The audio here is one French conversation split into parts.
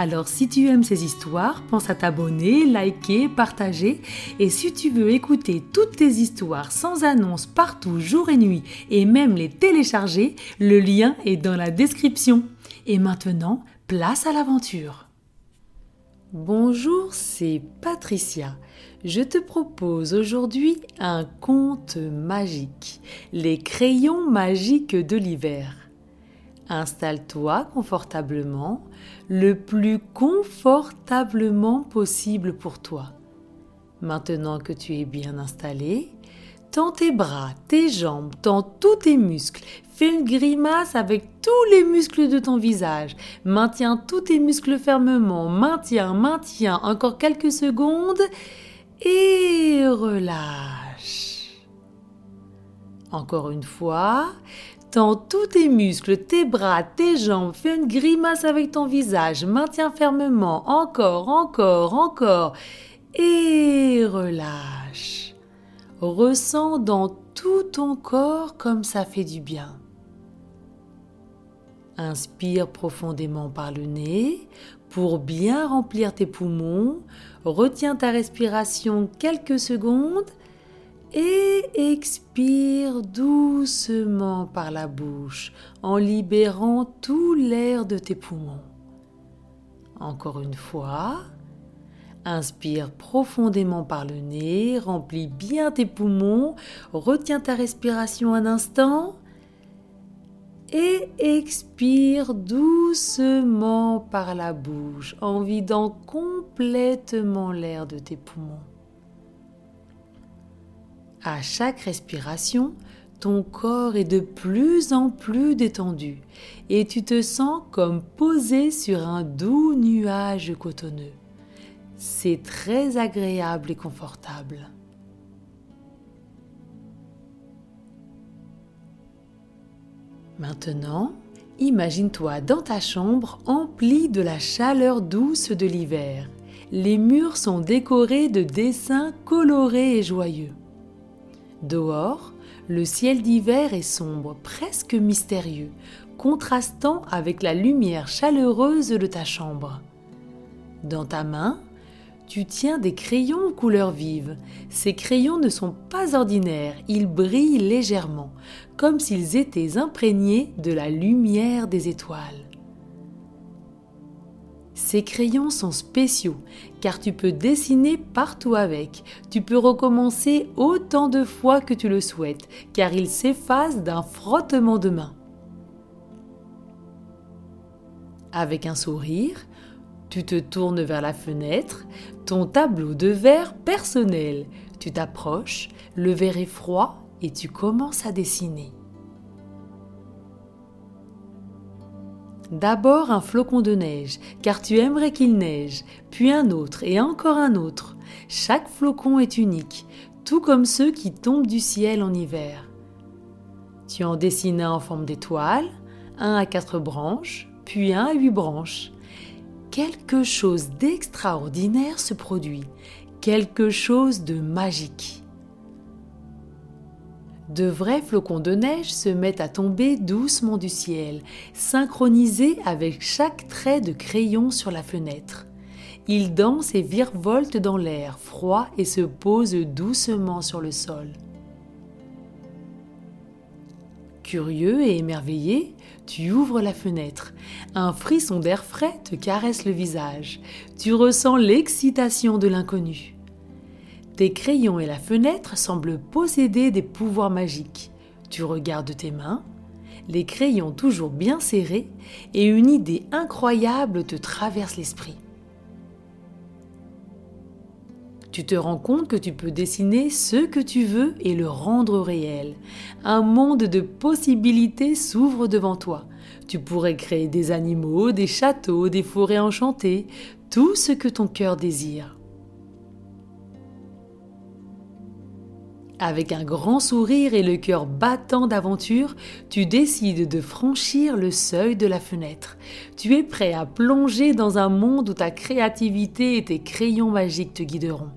Alors si tu aimes ces histoires, pense à t'abonner, liker, partager. Et si tu veux écouter toutes tes histoires sans annonce partout, jour et nuit, et même les télécharger, le lien est dans la description. Et maintenant, place à l'aventure. Bonjour, c'est Patricia. Je te propose aujourd'hui un conte magique, les crayons magiques de l'hiver. Installe-toi confortablement, le plus confortablement possible pour toi. Maintenant que tu es bien installé, tends tes bras, tes jambes, tends tous tes muscles. Fais une grimace avec tous les muscles de ton visage. Maintiens tous tes muscles fermement. Maintiens, maintiens encore quelques secondes et relâche. Encore une fois, Tends tous tes muscles, tes bras, tes jambes, fais une grimace avec ton visage, maintiens fermement, encore, encore, encore, et relâche. Ressens dans tout ton corps comme ça fait du bien. Inspire profondément par le nez pour bien remplir tes poumons. Retiens ta respiration quelques secondes et expire doucement par la bouche en libérant tout l'air de tes poumons. Encore une fois, inspire profondément par le nez, remplis bien tes poumons, retiens ta respiration un instant et expire doucement par la bouche en vidant complètement l'air de tes poumons. À chaque respiration, ton corps est de plus en plus détendu et tu te sens comme posé sur un doux nuage cotonneux. C'est très agréable et confortable. Maintenant, imagine-toi dans ta chambre emplie de la chaleur douce de l'hiver. Les murs sont décorés de dessins colorés et joyeux. Dehors, le ciel d'hiver est sombre, presque mystérieux, contrastant avec la lumière chaleureuse de ta chambre. Dans ta main, tu tiens des crayons aux couleurs vives. Ces crayons ne sont pas ordinaires, ils brillent légèrement, comme s'ils étaient imprégnés de la lumière des étoiles. Ces crayons sont spéciaux car tu peux dessiner partout avec. Tu peux recommencer autant de fois que tu le souhaites car ils s'effacent d'un frottement de main. Avec un sourire, tu te tournes vers la fenêtre, ton tableau de verre personnel. Tu t'approches, le verre est froid et tu commences à dessiner. D'abord un flocon de neige, car tu aimerais qu'il neige, puis un autre et encore un autre. Chaque flocon est unique, tout comme ceux qui tombent du ciel en hiver. Tu en dessines un en forme d'étoile, un à quatre branches, puis un à huit branches. Quelque chose d'extraordinaire se produit, quelque chose de magique de vrais flocons de neige se mettent à tomber doucement du ciel, synchronisés avec chaque trait de crayon sur la fenêtre. Ils dansent et virevoltent dans l'air froid et se posent doucement sur le sol. Curieux et émerveillé, tu ouvres la fenêtre. Un frisson d'air frais te caresse le visage. Tu ressens l'excitation de l'inconnu. Tes crayons et la fenêtre semblent posséder des pouvoirs magiques. Tu regardes tes mains, les crayons toujours bien serrés, et une idée incroyable te traverse l'esprit. Tu te rends compte que tu peux dessiner ce que tu veux et le rendre réel. Un monde de possibilités s'ouvre devant toi. Tu pourrais créer des animaux, des châteaux, des forêts enchantées, tout ce que ton cœur désire. Avec un grand sourire et le cœur battant d'aventure, tu décides de franchir le seuil de la fenêtre. Tu es prêt à plonger dans un monde où ta créativité et tes crayons magiques te guideront.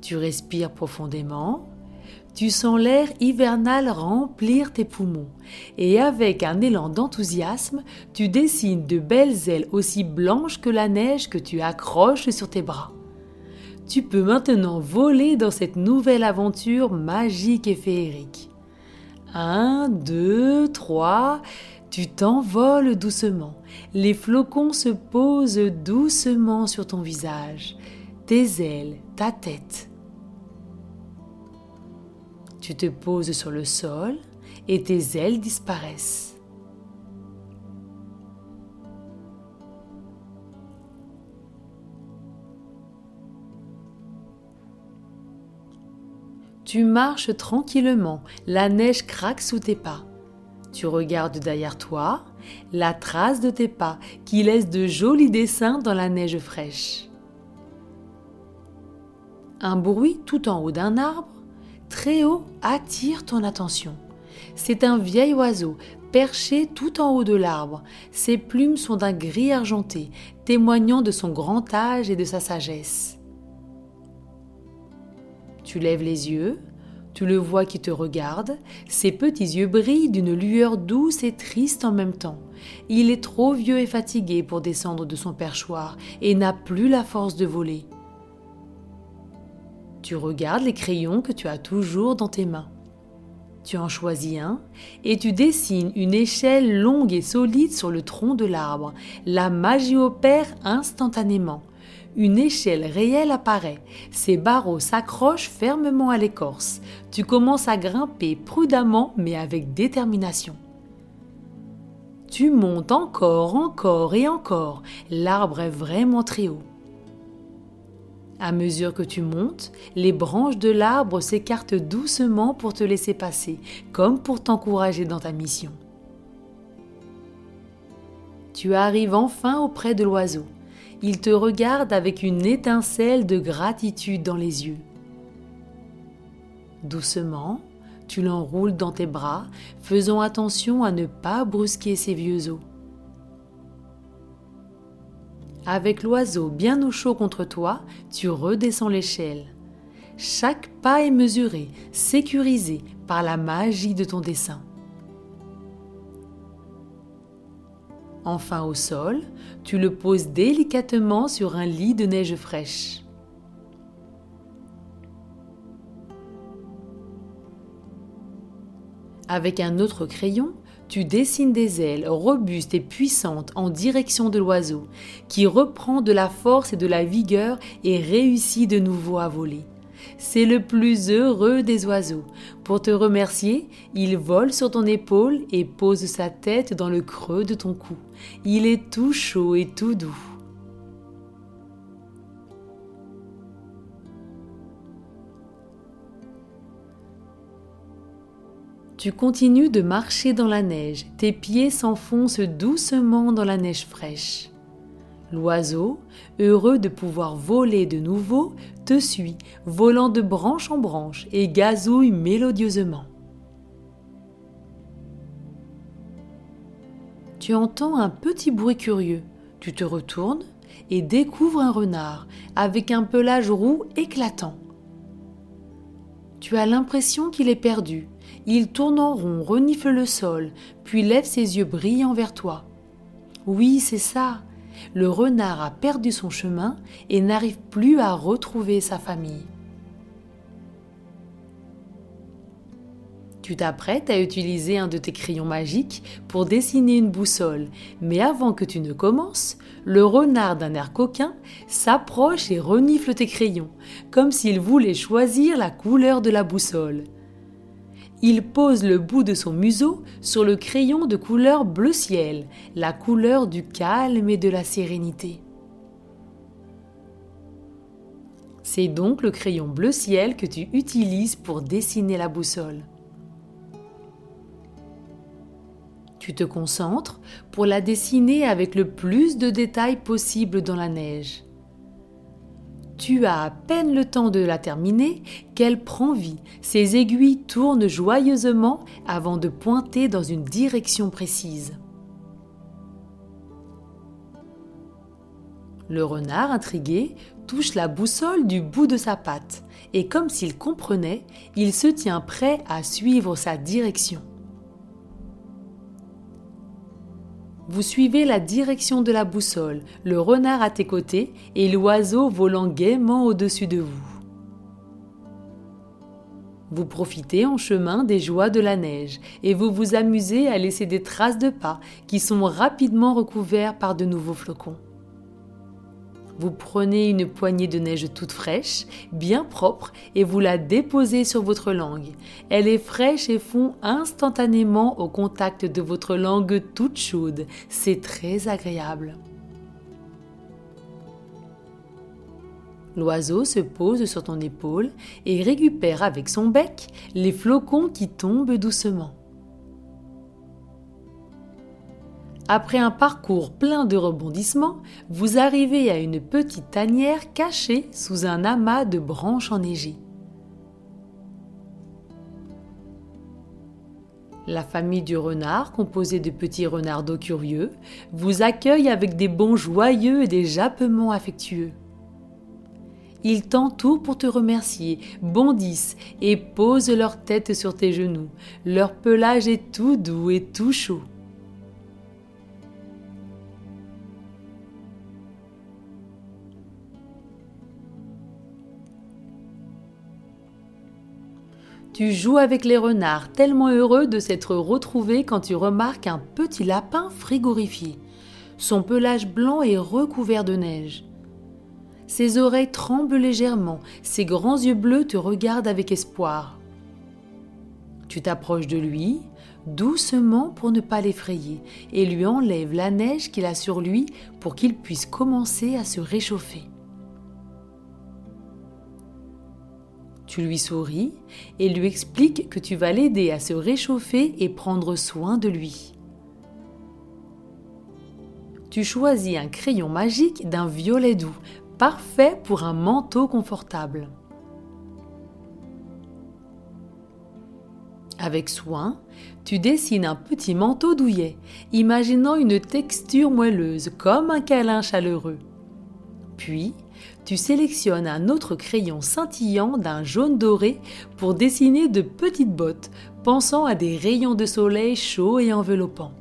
Tu respires profondément, tu sens l'air hivernal remplir tes poumons, et avec un élan d'enthousiasme, tu dessines de belles ailes aussi blanches que la neige que tu accroches sur tes bras tu peux maintenant voler dans cette nouvelle aventure magique et féerique. Un, deux, trois, tu t'envoles doucement. Les flocons se posent doucement sur ton visage, tes ailes, ta tête. Tu te poses sur le sol et tes ailes disparaissent. Tu marches tranquillement, la neige craque sous tes pas. Tu regardes derrière toi la trace de tes pas qui laisse de jolis dessins dans la neige fraîche. Un bruit tout en haut d'un arbre, très haut, attire ton attention. C'est un vieil oiseau perché tout en haut de l'arbre. Ses plumes sont d'un gris argenté, témoignant de son grand âge et de sa sagesse. Tu lèves les yeux, tu le vois qui te regarde, ses petits yeux brillent d'une lueur douce et triste en même temps. Il est trop vieux et fatigué pour descendre de son perchoir et n'a plus la force de voler. Tu regardes les crayons que tu as toujours dans tes mains. Tu en choisis un et tu dessines une échelle longue et solide sur le tronc de l'arbre. La magie opère instantanément une échelle réelle apparaît. Ses barreaux s'accrochent fermement à l'écorce. Tu commences à grimper prudemment mais avec détermination. Tu montes encore, encore et encore. L'arbre est vraiment très haut. À mesure que tu montes, les branches de l'arbre s'écartent doucement pour te laisser passer, comme pour t'encourager dans ta mission. Tu arrives enfin auprès de l'oiseau il te regarde avec une étincelle de gratitude dans les yeux. Doucement, tu l'enroules dans tes bras, faisant attention à ne pas brusquer ses vieux os. Avec l'oiseau bien au chaud contre toi, tu redescends l'échelle. Chaque pas est mesuré, sécurisé par la magie de ton dessin. Enfin au sol, tu le poses délicatement sur un lit de neige fraîche. Avec un autre crayon, tu dessines des ailes robustes et puissantes en direction de l'oiseau, qui reprend de la force et de la vigueur et réussit de nouveau à voler. C'est le plus heureux des oiseaux. Pour te remercier, il vole sur ton épaule et pose sa tête dans le creux de ton cou. Il est tout chaud et tout doux. Tu continues de marcher dans la neige, tes pieds s'enfoncent doucement dans la neige fraîche. L'oiseau, heureux de pouvoir voler de nouveau, te suit, volant de branche en branche et gazouille mélodieusement. Tu entends un petit bruit curieux. Tu te retournes et découvres un renard avec un pelage roux éclatant. Tu as l'impression qu'il est perdu. Il tourne en rond, renifle le sol, puis lève ses yeux brillants vers toi. Oui, c'est ça le renard a perdu son chemin et n'arrive plus à retrouver sa famille. Tu t'apprêtes à utiliser un de tes crayons magiques pour dessiner une boussole, mais avant que tu ne commences, le renard d'un air coquin s'approche et renifle tes crayons, comme s'il voulait choisir la couleur de la boussole il pose le bout de son museau sur le crayon de couleur bleu ciel, la couleur du calme et de la sérénité. C'est donc le crayon bleu ciel que tu utilises pour dessiner la boussole. Tu te concentres pour la dessiner avec le plus de détails possible dans la neige. Tu as à peine le temps de la terminer qu'elle prend vie. Ses aiguilles tournent joyeusement avant de pointer dans une direction précise. Le renard, intrigué, touche la boussole du bout de sa patte, et comme s'il comprenait, il se tient prêt à suivre sa direction. Vous suivez la direction de la boussole, le renard à tes côtés et l'oiseau volant gaiement au-dessus de vous. Vous profitez en chemin des joies de la neige et vous vous amusez à laisser des traces de pas qui sont rapidement recouverts par de nouveaux flocons. Vous prenez une poignée de neige toute fraîche, bien propre, et vous la déposez sur votre langue. Elle est fraîche et fond instantanément au contact de votre langue toute chaude. C'est très agréable. L'oiseau se pose sur ton épaule et récupère avec son bec les flocons qui tombent doucement. Après un parcours plein de rebondissements, vous arrivez à une petite tanière cachée sous un amas de branches enneigées. La famille du renard, composée de petits renardeaux curieux, vous accueille avec des bons joyeux et des jappements affectueux. Ils t'entourent pour te remercier, bondissent et posent leur tête sur tes genoux. Leur pelage est tout doux et tout chaud. Tu joues avec les renards, tellement heureux de s'être retrouvé quand tu remarques un petit lapin frigorifié. Son pelage blanc est recouvert de neige. Ses oreilles tremblent légèrement, ses grands yeux bleus te regardent avec espoir. Tu t'approches de lui, doucement pour ne pas l'effrayer, et lui enlèves la neige qu'il a sur lui pour qu'il puisse commencer à se réchauffer. Tu lui souris et lui expliques que tu vas l'aider à se réchauffer et prendre soin de lui. Tu choisis un crayon magique d'un violet doux, parfait pour un manteau confortable. Avec soin, tu dessines un petit manteau douillet, imaginant une texture moelleuse comme un câlin chaleureux. Puis, tu sélectionnes un autre crayon scintillant d'un jaune doré pour dessiner de petites bottes, pensant à des rayons de soleil chauds et enveloppants.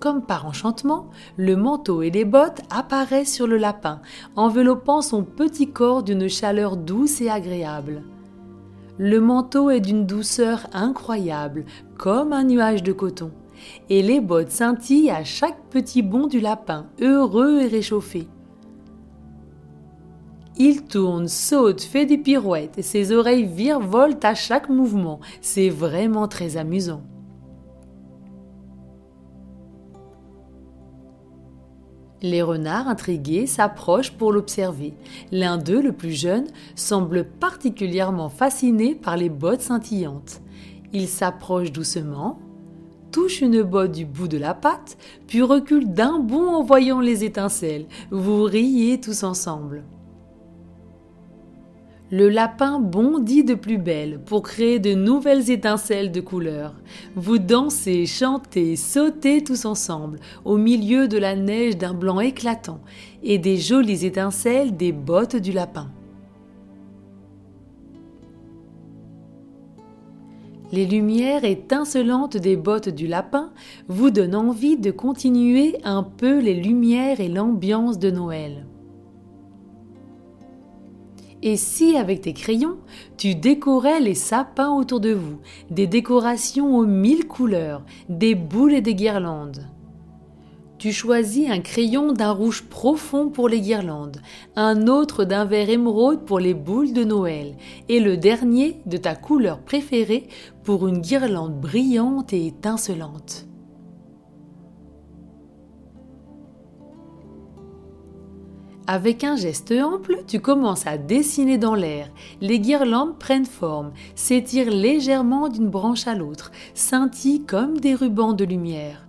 Comme par enchantement, le manteau et les bottes apparaissent sur le lapin, enveloppant son petit corps d'une chaleur douce et agréable. Le manteau est d'une douceur incroyable, comme un nuage de coton, et les bottes scintillent à chaque petit bond du lapin, heureux et réchauffé. Il tourne, saute, fait des pirouettes et ses oreilles virevoltent à chaque mouvement. C'est vraiment très amusant. Les renards intrigués s'approchent pour l'observer. L'un d'eux, le plus jeune, semble particulièrement fasciné par les bottes scintillantes. Il s'approche doucement, touche une botte du bout de la patte, puis recule d'un bond en voyant les étincelles. Vous riez tous ensemble. Le lapin bondit de plus belle pour créer de nouvelles étincelles de couleurs. Vous dansez, chantez, sautez tous ensemble au milieu de la neige d'un blanc éclatant et des jolies étincelles des bottes du lapin. Les lumières étincelantes des bottes du lapin vous donnent envie de continuer un peu les lumières et l'ambiance de Noël. Et si avec tes crayons, tu décorais les sapins autour de vous, des décorations aux mille couleurs, des boules et des guirlandes tu choisis un crayon d'un rouge profond pour les guirlandes, un autre d'un vert émeraude pour les boules de Noël, et le dernier de ta couleur préférée pour une guirlande brillante et étincelante. Avec un geste ample, tu commences à dessiner dans l'air. Les guirlandes prennent forme, s'étirent légèrement d'une branche à l'autre, scintillent comme des rubans de lumière.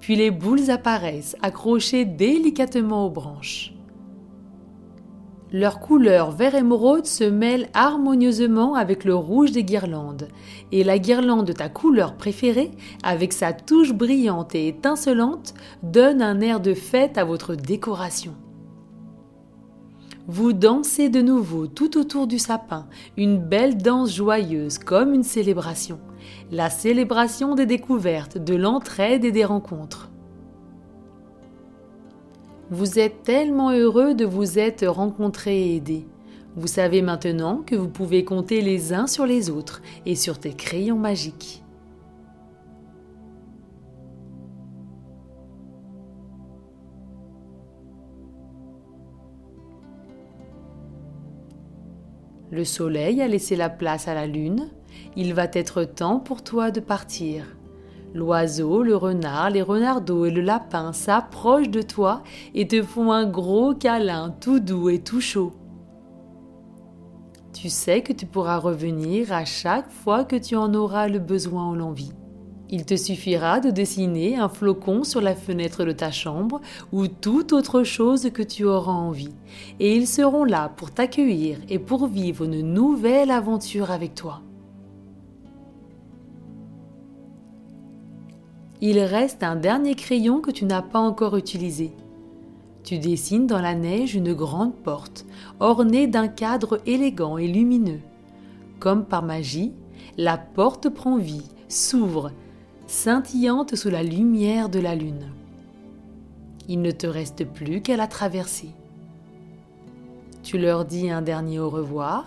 Puis les boules apparaissent, accrochées délicatement aux branches. Leur couleur vert émeraude se mêle harmonieusement avec le rouge des guirlandes, et la guirlande de ta couleur préférée, avec sa touche brillante et étincelante, donne un air de fête à votre décoration. Vous dansez de nouveau tout autour du sapin, une belle danse joyeuse comme une célébration, la célébration des découvertes, de l'entraide et des rencontres. Vous êtes tellement heureux de vous être rencontrés et aidés. Vous savez maintenant que vous pouvez compter les uns sur les autres et sur tes crayons magiques. Le soleil a laissé la place à la lune. Il va être temps pour toi de partir. L'oiseau, le renard, les renardeaux et le lapin s'approchent de toi et te font un gros câlin tout doux et tout chaud. Tu sais que tu pourras revenir à chaque fois que tu en auras le besoin ou l'envie. Il te suffira de dessiner un flocon sur la fenêtre de ta chambre ou toute autre chose que tu auras envie, et ils seront là pour t'accueillir et pour vivre une nouvelle aventure avec toi. il reste un dernier crayon que tu n'as pas encore utilisé. Tu dessines dans la neige une grande porte, ornée d'un cadre élégant et lumineux. Comme par magie, la porte prend vie, s'ouvre, scintillante sous la lumière de la lune. Il ne te reste plus qu'à la traverser. Tu leur dis un dernier au revoir,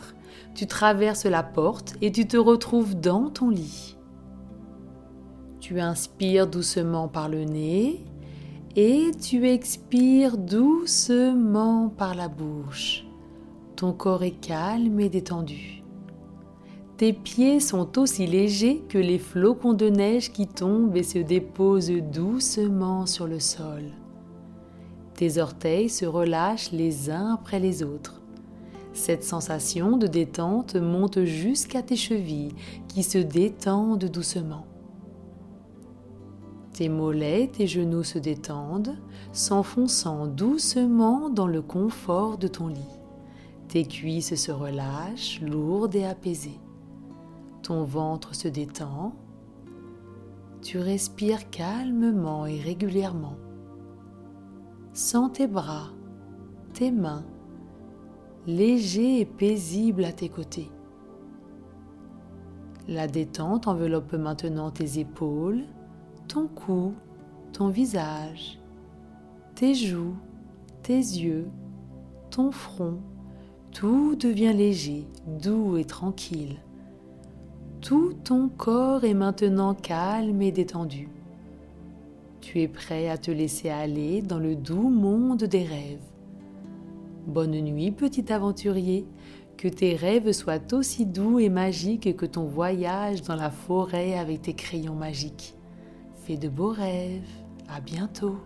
tu traverses la porte et tu te retrouves dans ton lit. Tu inspires doucement par le nez et tu expires doucement par la bouche. Ton corps est calme et détendu. Tes pieds sont aussi légers que les flocons de neige qui tombent et se déposent doucement sur le sol. Tes orteils se relâchent les uns après les autres. Cette sensation de détente monte jusqu'à tes chevilles qui se détendent doucement. Tes mollets, tes genoux se détendent, s'enfonçant doucement dans le confort de ton lit. Tes cuisses se relâchent, lourdes et apaisées. Ton ventre se détend. Tu respires calmement et régulièrement. Sens tes bras, tes mains, légers et paisibles à tes côtés. La détente enveloppe maintenant tes épaules, ton cou, ton visage, tes joues, tes yeux, ton front, tout devient léger, doux et tranquille. Tout ton corps est maintenant calme et détendu. Tu es prêt à te laisser aller dans le doux monde des rêves. Bonne nuit, petit aventurier, que tes rêves soient aussi doux et magiques que ton voyage dans la forêt avec tes crayons magiques. Fais de beaux rêves. À bientôt.